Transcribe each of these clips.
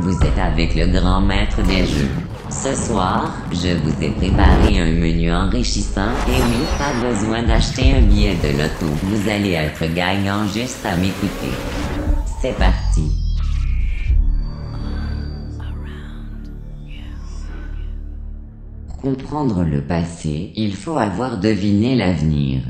vous êtes avec le grand maître des jeux. Ce soir, je vous ai préparé un menu enrichissant et oui, pas besoin d'acheter un billet de loto. Vous allez être gagnant juste à m'écouter. C'est parti. Pour comprendre le passé, il faut avoir deviné l'avenir.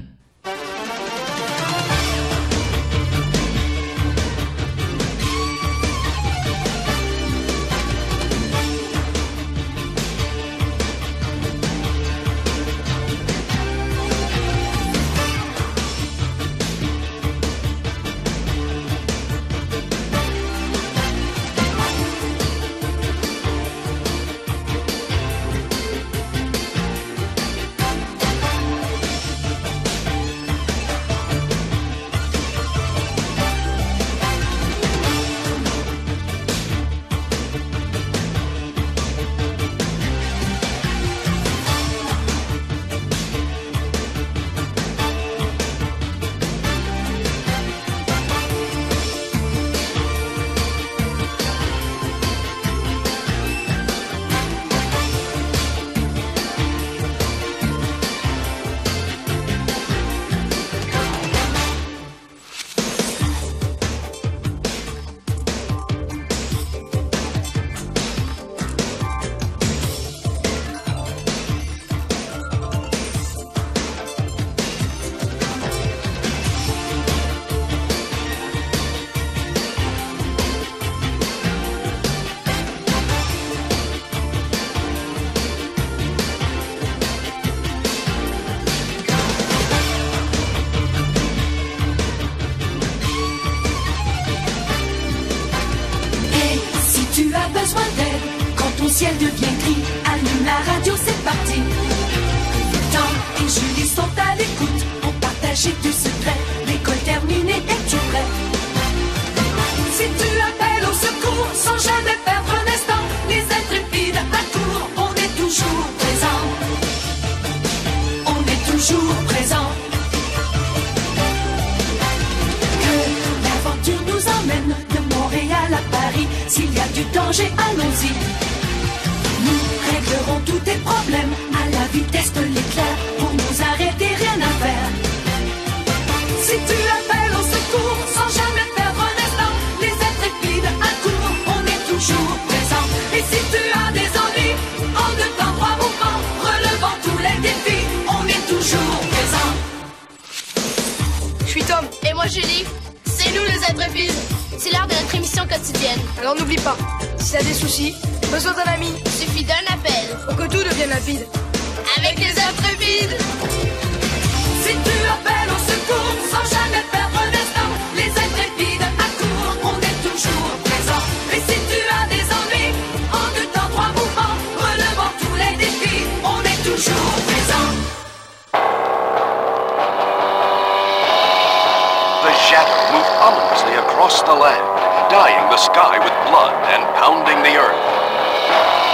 with blood and pounding the earth.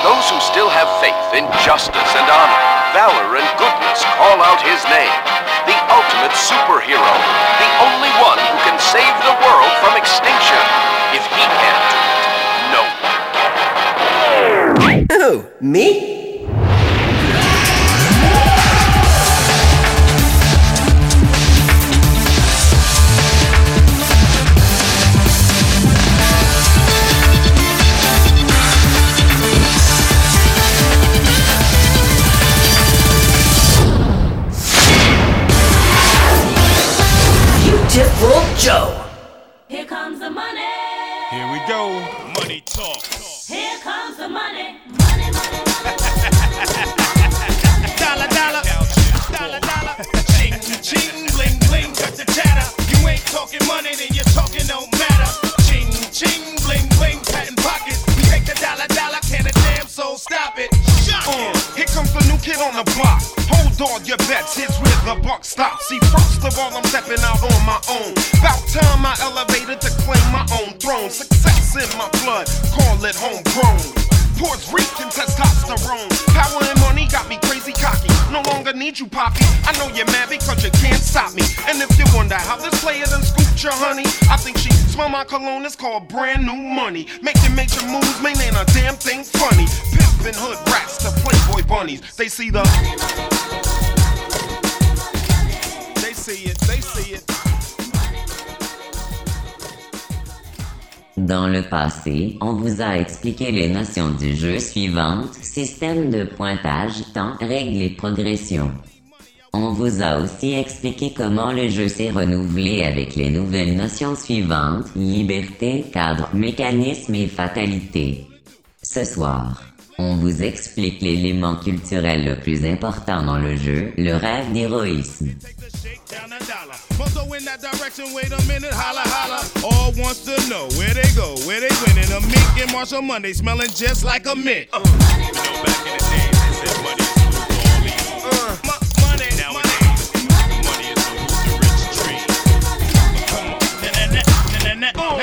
Those who still have faith in justice and honor, valor and goodness call out his name. The ultimate superhero, the only one who can save the world from extinction. If he can't do it, no one can. Oh, me? All your bets, it's where the buck stops. See, first of all, I'm stepping out on my own. About time I elevated to claim my own throne. Success in my blood, call it homegrown. Poor's reeking testosterone. Power and money got me crazy cocky. No longer need you, Poppy. I know you're mad because you can't stop me. And if you wonder how this player done scooped your honey, I think she smell my cologne. It's called brand new money. Making major moves, man, ain't a damn thing funny. Pimpin' hood rats to playboy bunnies. They see the. Money, money, money, Dans le passé, on vous a expliqué les notions du jeu suivantes, système de pointage, temps, règles et progression. On vous a aussi expliqué comment le jeu s'est renouvelé avec les nouvelles notions suivantes, liberté, cadre, mécanisme et fatalité. Ce soir, on vous explique l'élément culturel le plus important dans le jeu, le rêve d'héroïsme.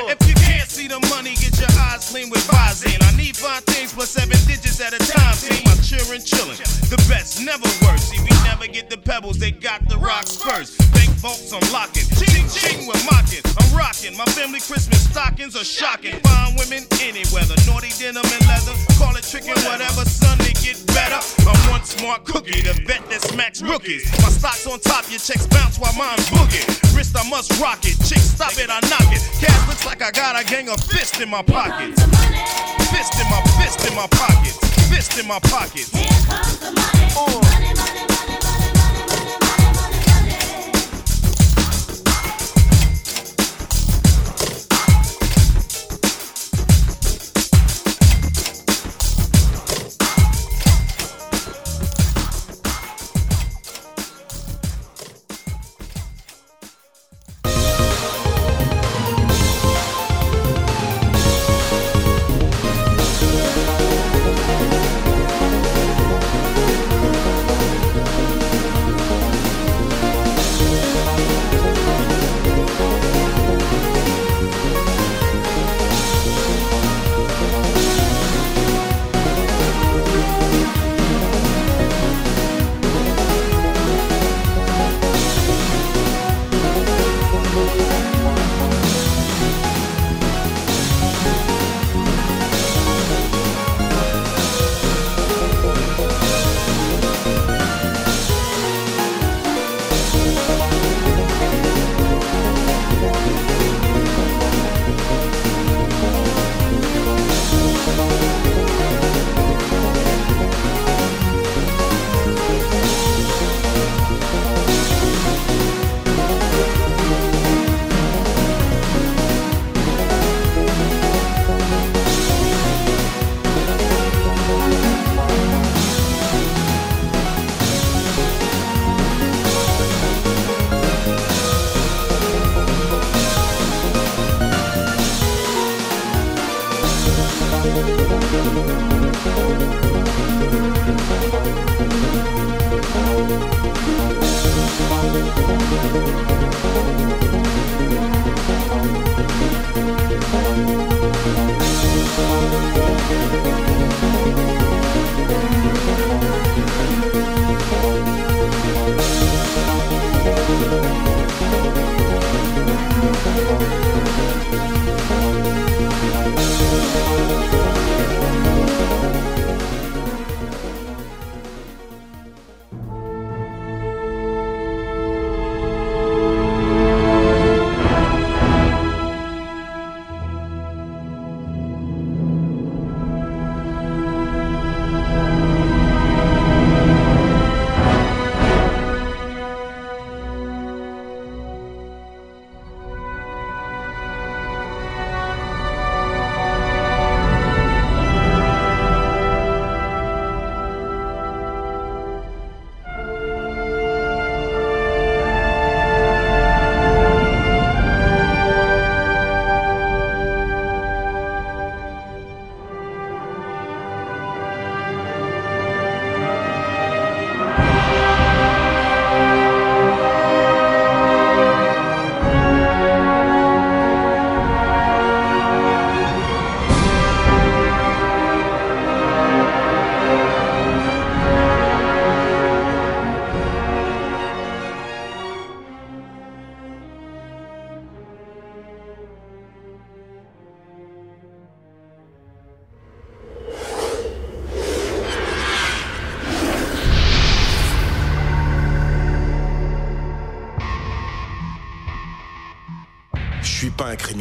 If you can't see the money, get your eyes clean with. I need things plus seven digits at a time. Team, I'm cheering, chilling. The best, never worse. See, we never get the pebbles, they got the rocks first. Bank vaults, I'm locking. Ching, ching, we're mocking. I'm rocking. My family Christmas stockings are shocking. Fine women, any weather. Naughty denim and leather. Call it tricking, whatever, son, they get better. I'm one smart cookie, the vet that smacks rookies. My stock's on top, your checks bounce while mine's boogie. Wrist, I must rock it. Chick, stop it, I knock it. Cash looks like I got a gang of fists in my pockets. Fist in my fist Fist in my pockets, fist in my pockets. Here comes the money. Oh. money, money, money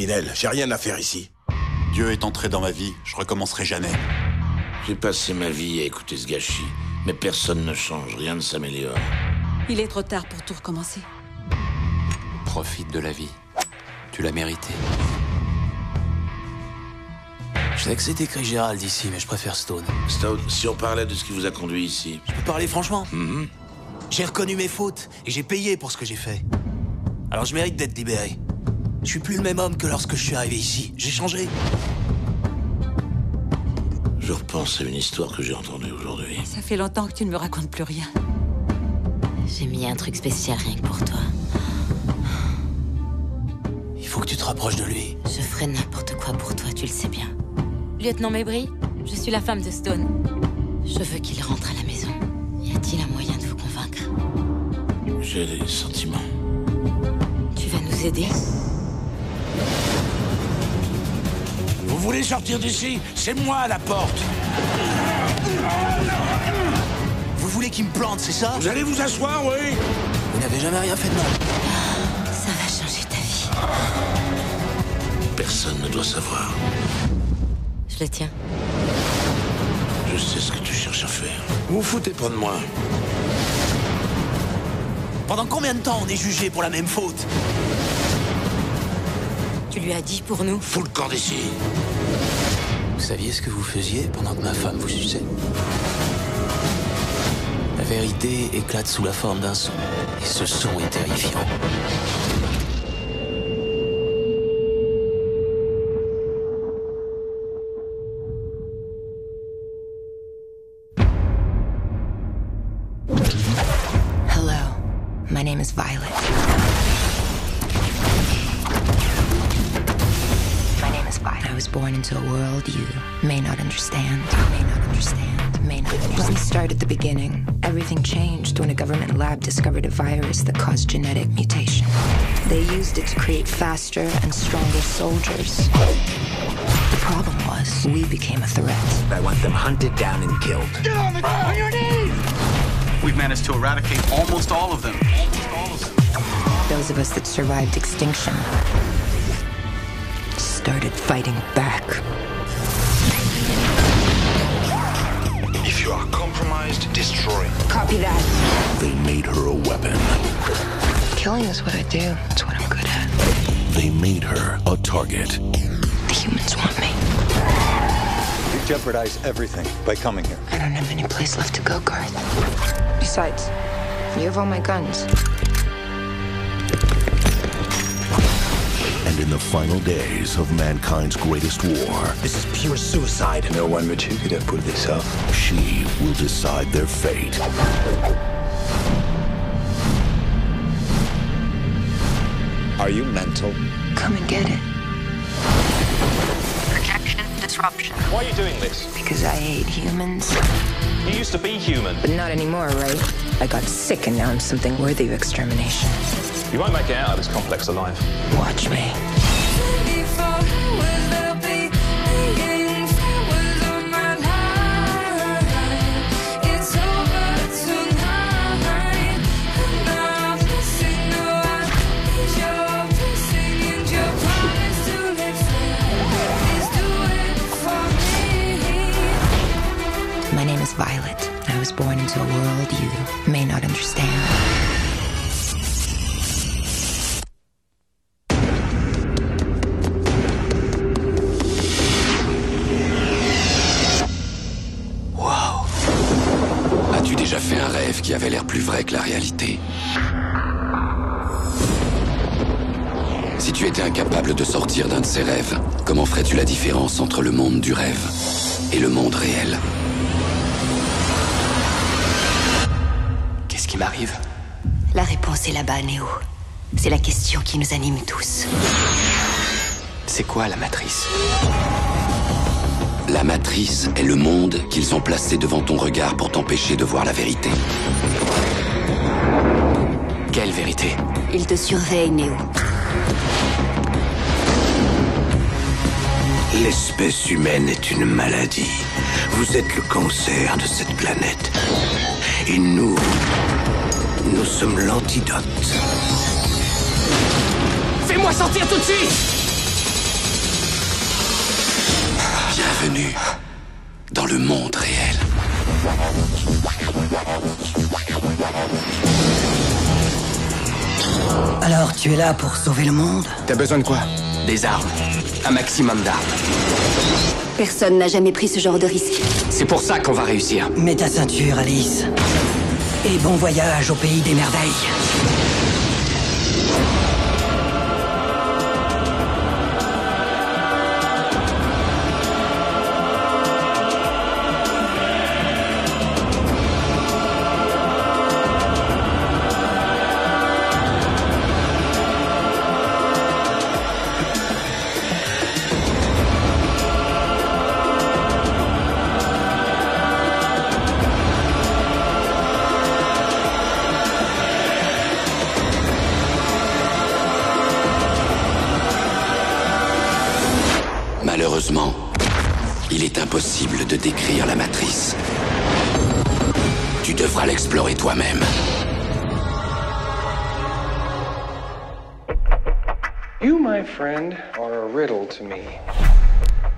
criminel. J'ai rien à faire ici. Dieu est entré dans ma vie, je recommencerai jamais. J'ai passé ma vie à écouter ce gâchis, mais personne ne change, rien ne s'améliore. Il est trop tard pour tout recommencer. Profite de la vie. Tu l'as mérité. Je sais que c'est écrit Gérald ici, mais je préfère Stone. Stone, si on parlait de ce qui vous a conduit ici. Je peux parler franchement Mhm. J'ai reconnu mes fautes et j'ai payé pour ce que j'ai fait. Alors je mérite d'être libéré. Je suis plus le même homme que lorsque je suis arrivé ici. J'ai changé. Je repense à une histoire que j'ai entendue aujourd'hui. Ça fait longtemps que tu ne me racontes plus rien. J'ai mis un truc spécial rien que pour toi. Il faut que tu te rapproches de lui. Je ferai n'importe quoi pour toi, tu le sais bien. Lieutenant Mabry, je suis la femme de Stone. Je veux qu'il rentre à la maison. Y a-t-il un moyen de vous convaincre? J'ai des sentiments. Tu vas nous aider? Voulez sortir d'ici C'est moi à la porte Vous voulez qu'il me plante, c'est ça Vous allez vous asseoir, oui Vous n'avez jamais rien fait de mal. Ça va changer ta vie. Personne ne doit savoir. Je le tiens. Je sais ce que tu cherches à faire. Vous vous foutez pas de moi. Pendant combien de temps on est jugé pour la même faute Tu lui as dit pour nous Fous le camp d'ici. Vous saviez ce que vous faisiez pendant que ma femme vous suçait? La vérité éclate sous la forme d'un son. Et ce son est terrifiant. May not understand. Let me start at the beginning. Everything changed when a government lab discovered a virus that caused genetic mutation. They used it to create faster and stronger soldiers. The problem was, we became a threat. I want them hunted down and killed. Get on the ground! On your knees! We've managed to eradicate almost all of them. Those of us that survived extinction started fighting back. If you are compromised, destroy. Copy that. They made her a weapon. Killing is what I do. It's what I'm good at. They made her a target. The humans want me. You jeopardize everything by coming here. I don't have any place left to go, Garth. Besides, you have all my guns. And in the final days of mankind's greatest war, This is pure suicide. No one but you could have pulled this off. she will decide their fate. Are you mental? Come and get it. Projection disruption. Why are you doing this? Because I hate humans. You used to be human. But not anymore, right? I got sick and now I'm something worthy of extermination. You won't make it out of this complex alive. Watch me. My name is Violet. I was born into a world you may not understand. L'air plus vrai que la réalité Si tu étais incapable de sortir d'un de ces rêves, comment ferais-tu la différence entre le monde du rêve et le monde réel? Qu'est-ce qui m'arrive? La réponse est là-bas, Néo. C'est la question qui nous anime tous. C'est quoi la matrice? La matrice est le monde qu'ils ont placé devant ton regard pour t'empêcher de voir la vérité. Quelle vérité? Il te surveille, Néo. L'espèce humaine est une maladie. Vous êtes le cancer de cette planète. Et nous, nous sommes l'antidote. Fais-moi sortir tout de suite Bienvenue dans le monde réel. Alors, tu es là pour sauver le monde? T'as besoin de quoi? Des armes. Un maximum d'armes. Personne n'a jamais pris ce genre de risque. C'est pour ça qu'on va réussir. Mets ta ceinture, Alice. Et bon voyage au pays des merveilles.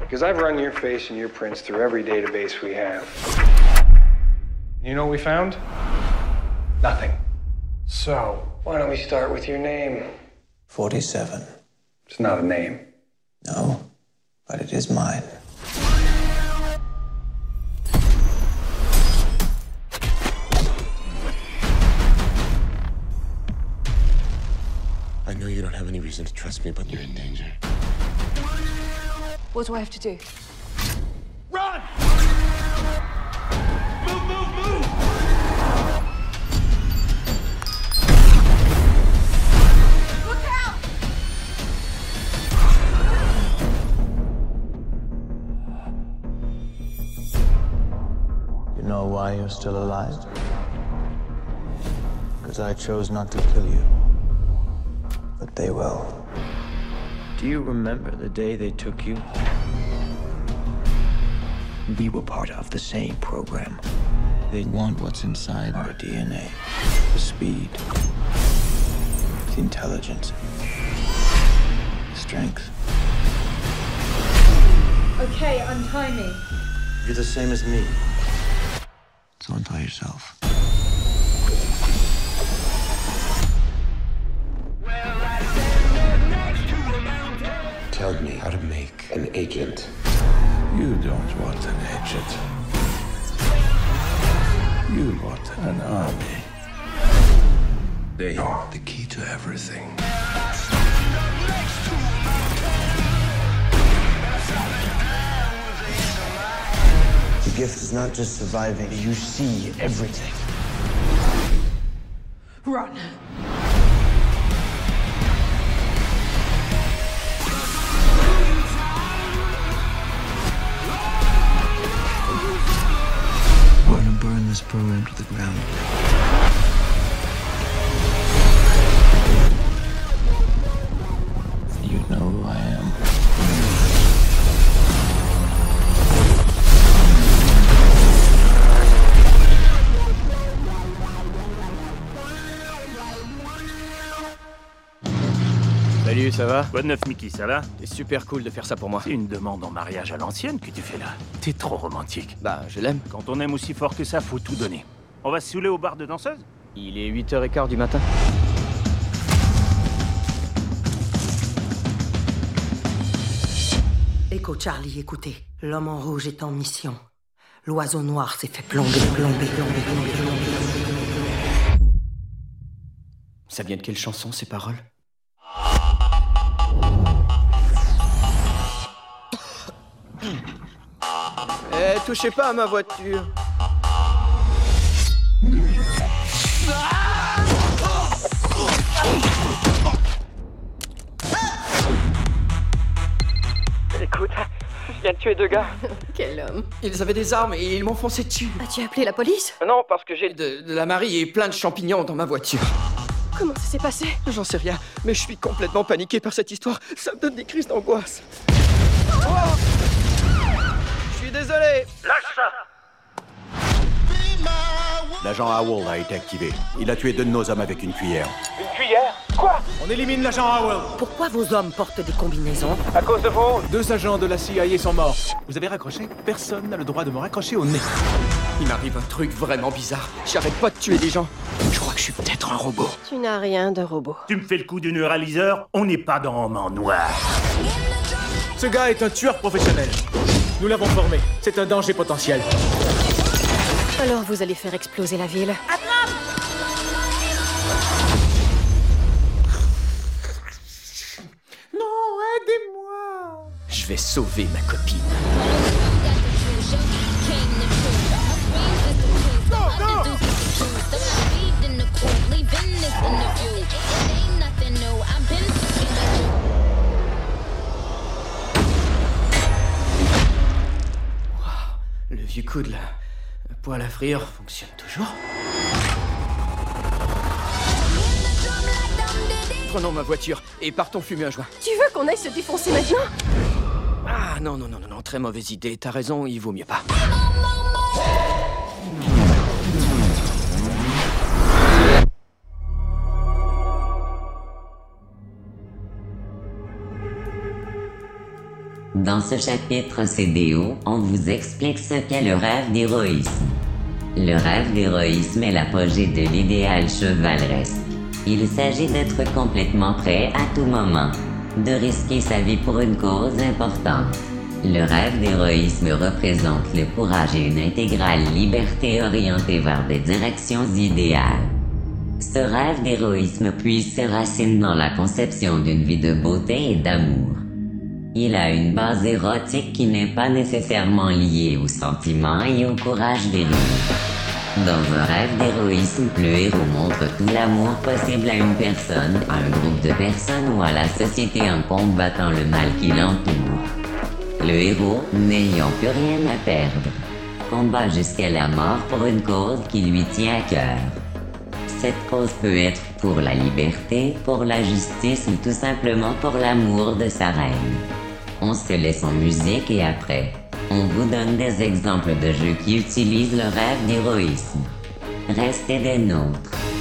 Because I've run your face and your prints through every database we have. You know what we found? Nothing. So, why don't we start with your name? 47. It's not a name. No, but it is mine. I know you don't have any reason to trust me, but you're in danger. What do I have to do? Run! Move, move, move! Look out! You know why you're still alive? Because I chose not to kill you. But they will. Do you remember the day they took you? We were part of the same program. They want what's inside our DNA the speed, the intelligence, the strength. Okay, untie me. You're the same as me. So untie yourself. Tell me how to make an agent. You don't want an agent. You want an army. They are the key to everything. The gift is not just surviving, you see everything. Run. sprawling to the ground. Ça va? De neuf, Mickey, ça va? C'est super cool de faire ça pour moi. C'est une demande en mariage à l'ancienne que tu fais là. T'es trop romantique. Bah, je l'aime. Quand on aime aussi fort que ça, faut tout donner. On va se saouler au bar de danseuse? Il est 8h15 du matin. Écho Charlie, écoutez. L'homme en rouge est en mission. L'oiseau noir s'est fait plomber, plomber, plomber, plomber, plomber. Ça vient de quelle chanson, ces paroles? Eh, touchez pas à ma voiture Écoute, je viens de tuer deux gars. Quel homme. Ils avaient des armes et ils m'ont foncé dessus. As-tu appelé la police? Non, parce que j'ai de, de la marie et plein de champignons dans ma voiture. Comment ça s'est passé? J'en sais rien, mais je suis complètement paniqué par cette histoire. Ça me donne des crises d'angoisse. Oh désolé. Lâche ça La L'agent Howell a été activé. Il a tué deux de nos hommes avec une cuillère. Une cuillère Quoi On élimine l'agent Howell Pourquoi vos hommes portent des combinaisons À cause de vous Deux agents de la CIA sont morts. Vous avez raccroché Personne n'a le droit de me raccrocher au nez. Il m'arrive un truc vraiment bizarre. J'arrête pas de tuer des gens. Je crois que je suis peut-être un robot. Tu n'as rien de robot. Tu me fais le coup du neuraliseur On n'est pas dans en Noir. Ce gars est un tueur professionnel. Nous l'avons formé. C'est un danger potentiel. Alors vous allez faire exploser la ville. Non, aidez-moi Je vais sauver ma copine. Le vieux coude, là. Le poêle à frire fonctionne toujours. Prenons ma voiture et partons fumer un joint. Tu veux qu'on aille se défoncer maintenant? Ah non, non, non, non, non, très mauvaise idée. T'as raison, il vaut mieux pas. Dans ce chapitre CDO, on vous explique ce qu'est le rêve d'héroïsme. Le rêve d'héroïsme est l'apogée de l'idéal chevaleresque. Il s'agit d'être complètement prêt à tout moment, de risquer sa vie pour une cause importante. Le rêve d'héroïsme représente le courage et une intégrale liberté orientée vers des directions idéales. Ce rêve d'héroïsme puise ses racines dans la conception d'une vie de beauté et d'amour. Il a une base érotique qui n'est pas nécessairement liée aux sentiments et au courage viril. Dans un rêve d'héroïsme, le héros montre tout l'amour possible à une personne, à un groupe de personnes ou à la société en combattant le mal qui l'entoure. Le héros, n'ayant plus rien à perdre, combat jusqu'à la mort pour une cause qui lui tient à cœur. Cette cause peut être pour la liberté, pour la justice ou tout simplement pour l'amour de sa reine. On se laisse en musique et après, on vous donne des exemples de jeux qui utilisent le rêve d'héroïsme. Restez des nôtres.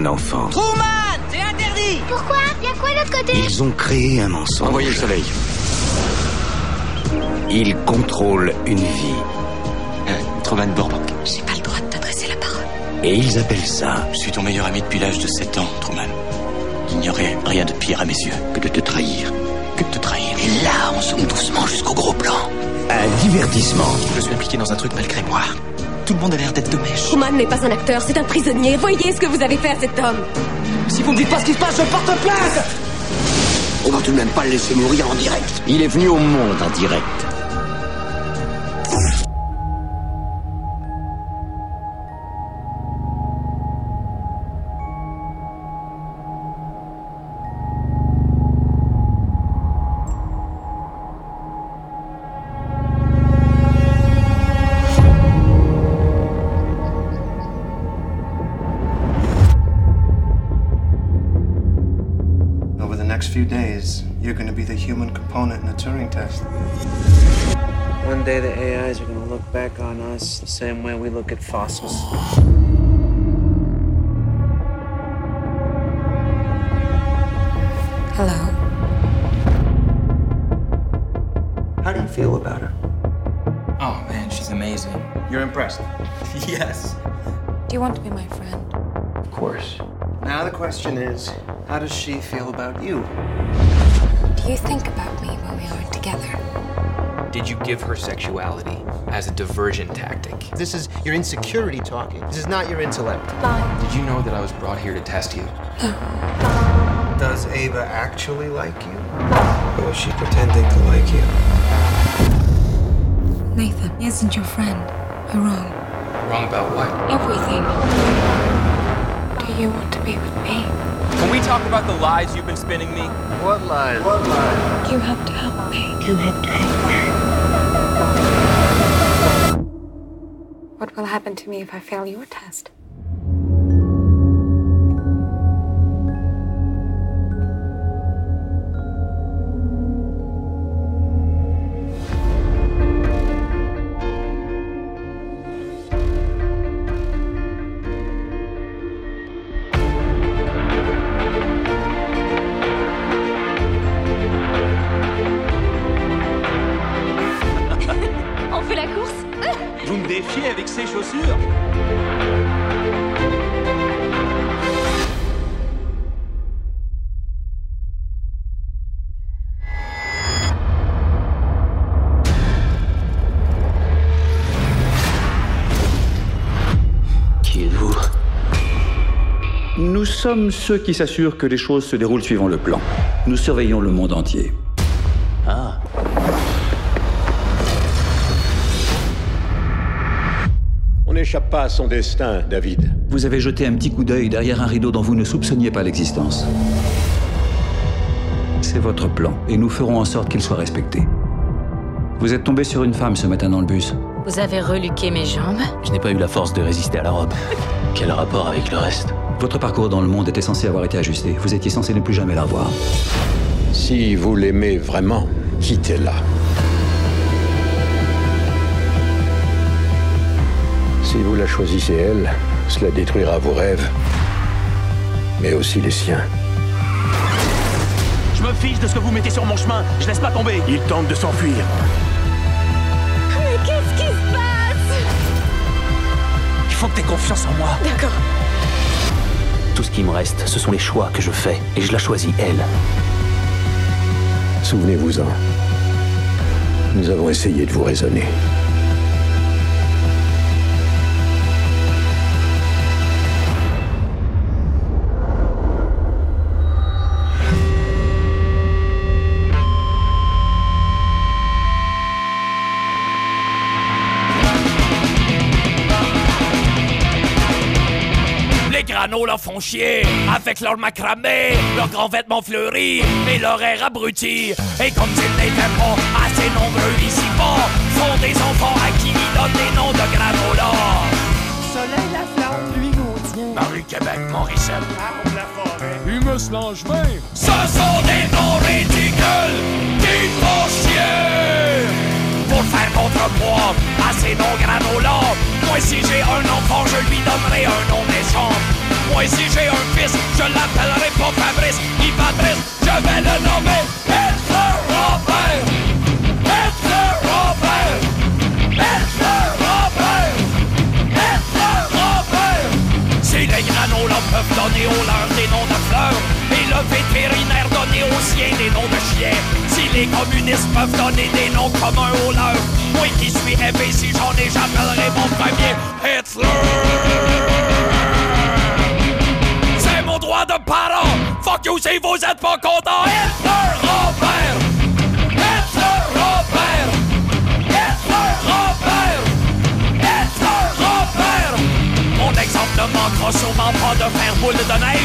Un enfant. Truman C'est interdit Pourquoi? Y'a quoi de l'autre côté? Ils ont créé un mensonge. Envoyez le soleil. Ils contrôlent une vie. Truman Burbank. J'ai pas le droit de t'adresser la parole. Et ils appellent ça Je suis ton meilleur ami depuis l'âge de 7 ans, Truman. Il n'y aurait rien de pire à mes yeux que de te trahir. Que de te trahir. Et là, on zoome doucement jusqu'au gros plan. Un divertissement. Je suis impliqué dans un truc malgré moi. Tout le monde a l'air d'être de mèche. Truman n'est pas un acteur, c'est un prisonnier. Voyez ce que vous avez fait à cet homme. Si vous me dites pas ce qui se passe, je porte plainte On va tout de même pas le laisser mourir en direct. Il est venu au monde en direct. Us the same way we look at fossils. Hello. How do you feel about her? Oh man, she's amazing. You're impressed? yes. Do you want to be my friend? Of course. Now the question is, how does she feel about you? Do you think about me when we aren't together? Did you give her sexuality as a diversion tactic? This is your insecurity talking. This is not your intellect. Bye. Did you know that I was brought here to test you? Does Ava actually like you? Or is she pretending to like you? Nathan, he isn't your friend. You're wrong. Wrong about what? Everything. Do you want to be with me? Can we talk about the lies you've been spinning me? What lies? What lies? You have to help me. You have to What will happen to me if I fail your test? Sommes ceux qui s'assurent que les choses se déroulent suivant le plan. Nous surveillons le monde entier. Ah. On n'échappe pas à son destin, David. Vous avez jeté un petit coup d'œil derrière un rideau dont vous ne soupçonniez pas l'existence. C'est votre plan, et nous ferons en sorte qu'il soit respecté. Vous êtes tombé sur une femme ce matin dans le bus. Vous avez reluqué mes jambes Je n'ai pas eu la force de résister à la robe. Quel rapport avec le reste? Votre parcours dans le monde était censé avoir été ajusté. Vous étiez censé ne plus jamais la revoir. Si vous l'aimez vraiment, quittez-la. Si vous la choisissez elle, cela détruira vos rêves, mais aussi les siens. Je me fiche de ce que vous mettez sur mon chemin. Je laisse pas tomber. Il tente de s'enfuir. Mais qu'est-ce qui se passe? Il faut que t'aies confiance en moi. D'accord. Ce qui me reste, ce sont les choix que je fais, et je la choisis, elle. Souvenez-vous-en. Nous avons essayé de vous raisonner. Leur font chier avec leur macramé, leurs grands vêtements fleuris et leur air abruti. Et comme s'ils n'étaient pas assez nombreux ici-bas, font des enfants à qui ils donnent des noms de granola. Soleil, la flamme, pluie, gaudien. Paris-Québec, Morissette. Arbre, la forêt. Humus Langevin. Ce sont des noms ridicules qui font chier. Faire contrepoids à ces noms granola. Moi, si j'ai un enfant, je lui donnerai un nom méchant. Moi, si j'ai un fils, je l'appellerai pas Fabrice ni Patrice, je vais le nommer Hitler Robert. Hitler Robert. Hitler Robert. Hitler Robert. Si les granolas peuvent donner aux leurs des noms de fleurs, le vétérinaire donner aux siens des noms de chiens, si les communistes peuvent donner des noms communs aux leurs, moi qui suis éveillé, si j'en ai, j'appellerai mon premier Hitler. C'est mon droit de parent. Fuck you si vous êtes pas content. Hitler Robert. Hitler Robert. Hitler Robert. Hitler Robert. Mon exemple ne manquera sûrement pas de faire boule de neige,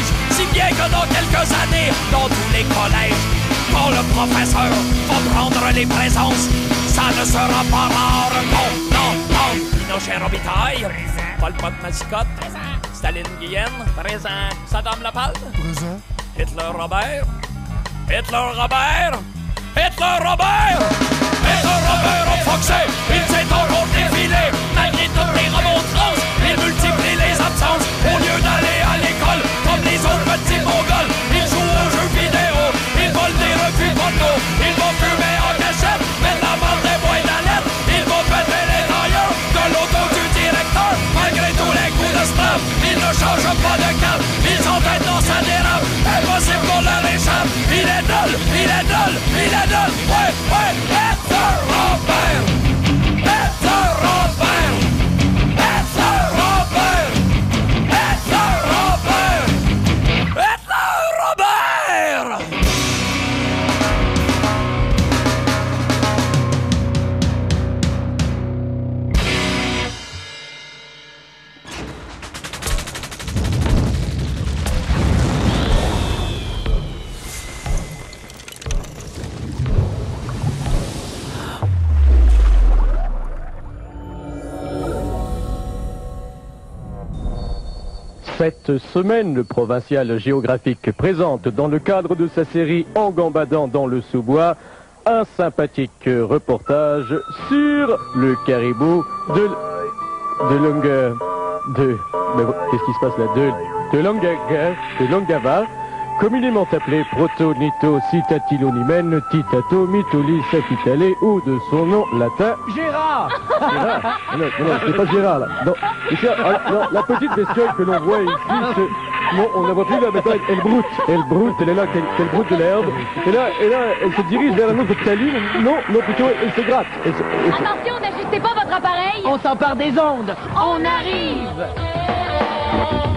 dans quelques années, dans tous les collèges, quand le professeur va prendre les présences, ça ne sera pas rare. Non, non, non. Pinochet Robitaille. Paul Pot Mascotte. Staline Guyenne. Présent. Saddam Lapalme. Présent. Hitler Robert. Hitler Robert. Hitler Robert. Hitler Robert foxé. Il s'est ne change pas de cap. Il s'entête dans sa dérape. Impossible qu'on leur échappe. Il est nul, il est nul, il est nul. Ouais, ouais, Hitler Robert. Cette semaine, le provincial géographique présente dans le cadre de sa série En gambadant dans le sous-bois un sympathique reportage sur le caribou de de Longa de qu'est-ce qui se passe là? De de Longaga de communément appelé Protonito Citatillonimen Titato Mituli Safitale ou de son nom latin Gérard Gérard Non, non, non, c'est pas Gérard là. Non, c'est ça, alors, non, la petite bestiole que l'on voit ici, c'est... Non, on ne la voit plus là, maintenant elle, elle broute. Elle broute, elle est là, elle, elle broute de l'herbe. Et là, et là, elle se dirige vers un autre taline. Non, non, plutôt, elle se gratte. Elle se- elle se- Attention, n'ajustez pas votre appareil. On s'empare des ondes On arrive. You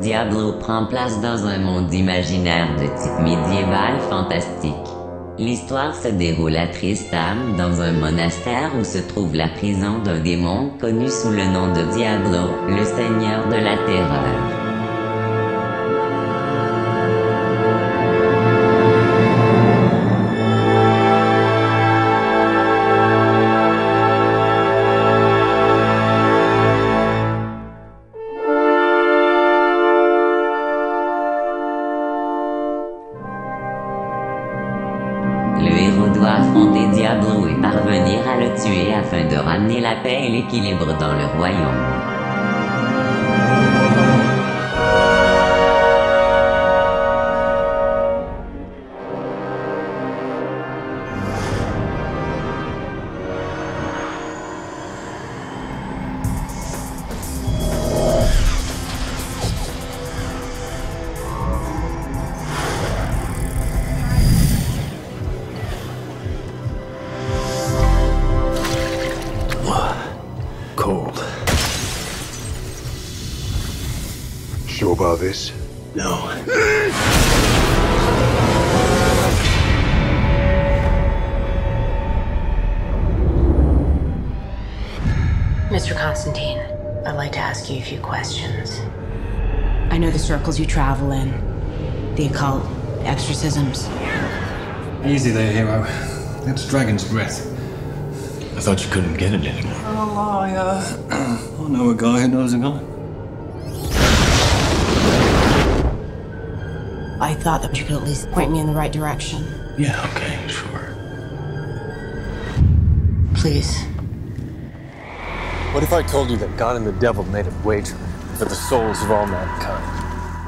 Diablo. Prend place dans un monde imaginaire de type médiéval fantastique. L'histoire se déroule à Tristam, dans un monastère où se trouve la prison d'un démon connu sous le nom de Diablo, le seigneur de la terreur. Travel in the occult, exorcisms. Easy there, hero. That's Dragon's Breath. I thought you couldn't get it anymore. I'm a uh, I know a guy who knows a guy. I thought that you could at least point me in the right direction. Yeah, okay, sure. Please. What if I told you that God and the devil made a wager for the souls of all mankind?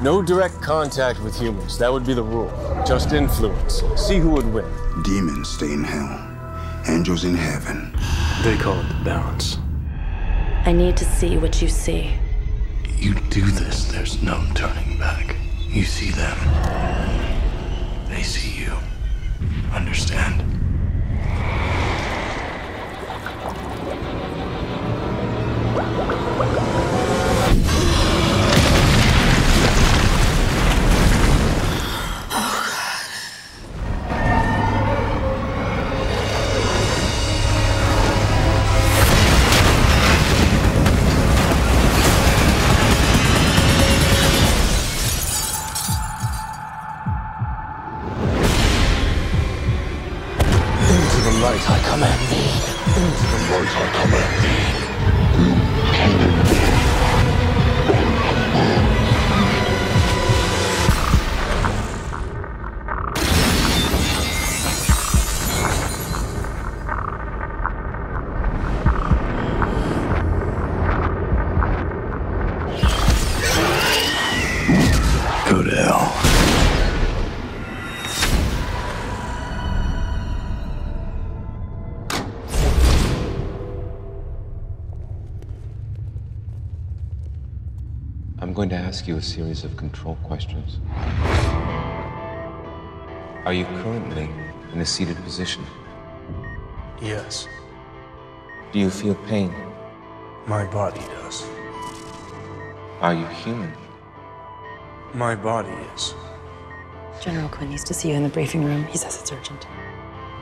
No direct contact with humans, that would be the rule. Just influence. See who would win. Demons stay in hell, angels in heaven. They call it the balance. I need to see what you see. You do this, there's no turning back. You see them. They see you. Understand? Ask you a series of control questions. Are you currently in a seated position? Yes, Do you feel pain? my body does. Are you human? My body is. General Quinn needs to see you in the briefing room. He says it's urgent.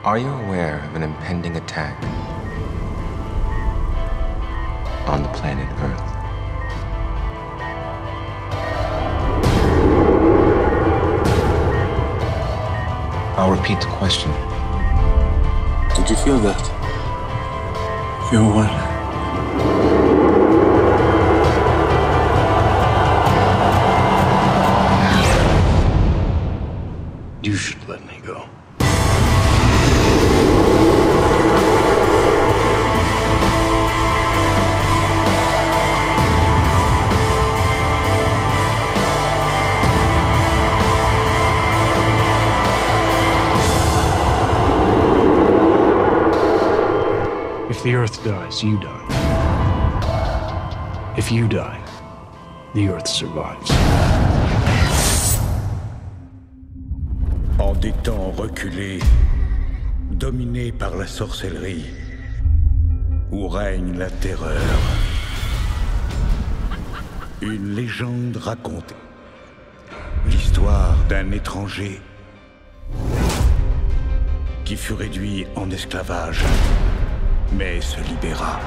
Are you aware of an impending attack on the planet Earth? I'll repeat the question. Did you feel that? Feel what? You die. If you die, the Earth survives. En des temps reculés, dominés par la sorcellerie, où règne la terreur, Une légende racontée. L'histoire d'un étranger qui fut réduit en esclavage, mais se libéra.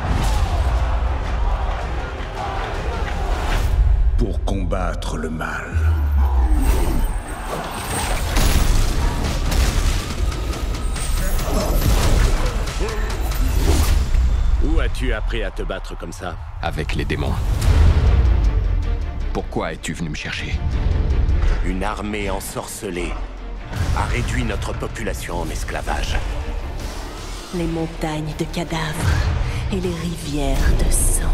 Pour combattre le mal. Où as-tu appris à te battre comme ça? Avec les démons. Pourquoi es-tu venu me chercher? Une armée ensorcelée a réduit notre population en esclavage. Les montagnes de cadavres et les rivières de sang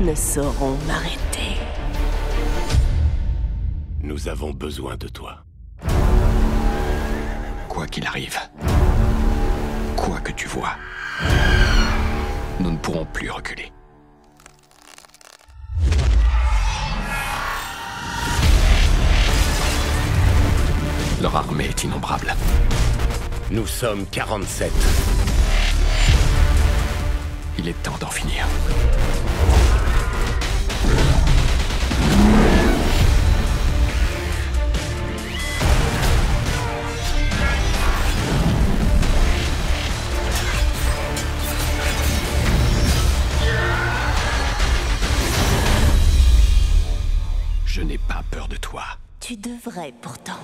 ne sauront m'arrêter. Nous avons besoin de toi. Quoi qu'il arrive, quoi que tu vois, nous ne pourrons plus reculer. Leur armée est innombrable. Nous sommes 47. Il est temps d'en finir. Je n'ai pas peur de toi. Tu devrais pourtant.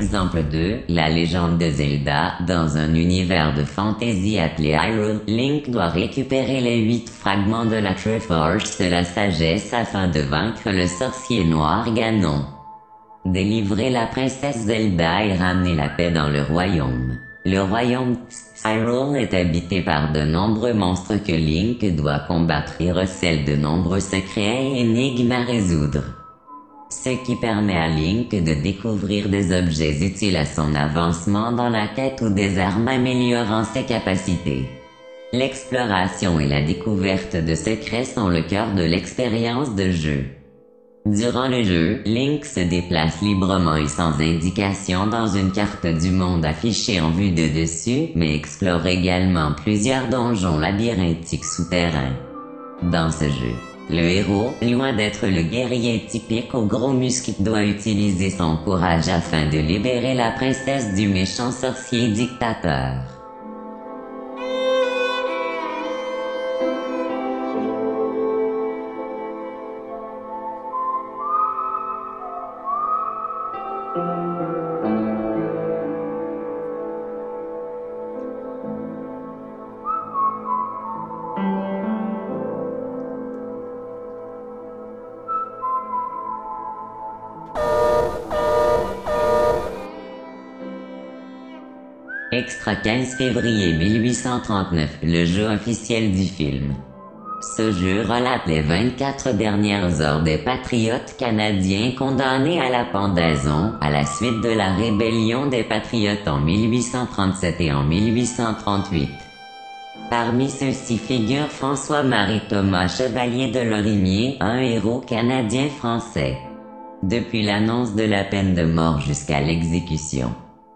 Exemple 2, la légende de Zelda. Dans un univers de fantasy appelé Hyrule, Link doit récupérer les huit fragments de la Triforce de la sagesse afin de vaincre le sorcier noir Ganon. Délivrer la princesse Zelda et ramener la paix dans le royaume. Le royaume Hyrule est habité par de nombreux monstres que Link doit combattre et recèle de nombreux secrets et énigmes à résoudre. Ce qui permet à Link de découvrir des objets utiles à son avancement dans la quête ou des armes améliorant ses capacités. L'exploration et la découverte de secrets sont le cœur de l'expérience de jeu. Durant le jeu, Link se déplace librement et sans indication dans une carte du monde affichée en vue de dessus, mais explore également plusieurs donjons labyrinthiques souterrains. Dans ce jeu, le héros, loin d'être le guerrier typique aux gros muscles, doit utiliser son courage afin de libérer la princesse du méchant sorcier dictateur. 15 février 1839, le jeu officiel du film. Ce jeu relate les 24 dernières heures des patriotes canadiens condamnés à la pendaison à la suite de la rébellion des patriotes en 1837 et en 1838. Parmi ceux-ci figure François-Marie Thomas Chevalier de Lorimier, un héros canadien-français. Depuis l'annonce de la peine de mort jusqu'à l'exécution,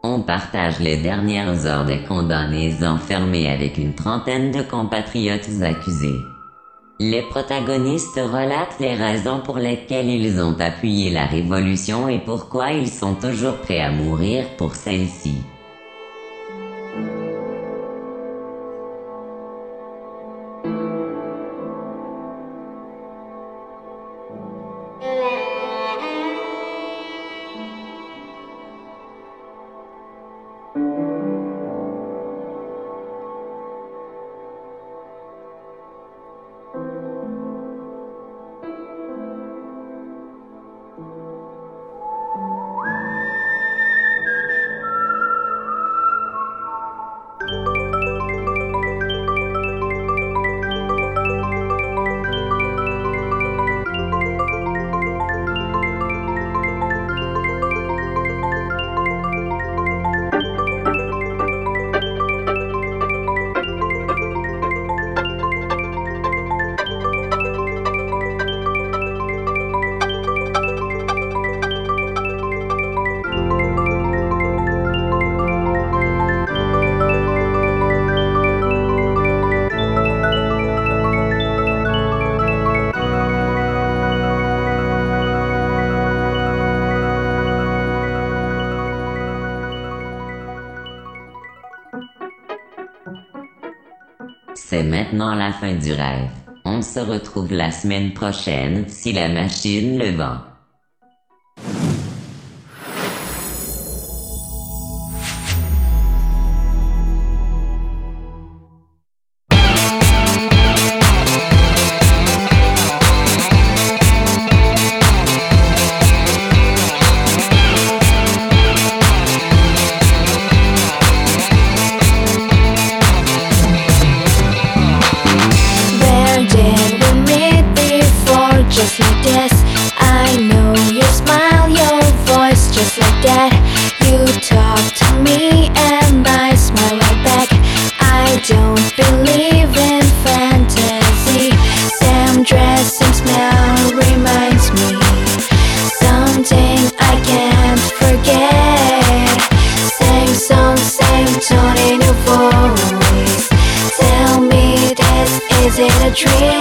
on partage les dernières heures des condamnés enfermés avec une trentaine de compatriotes accusés. Les protagonistes relatent les raisons pour lesquelles ils ont appuyé la révolution et pourquoi ils sont toujours prêts à mourir pour celle-ci. maintenant la fin du rêve. On se retrouve la semaine prochaine si la machine le vend. dream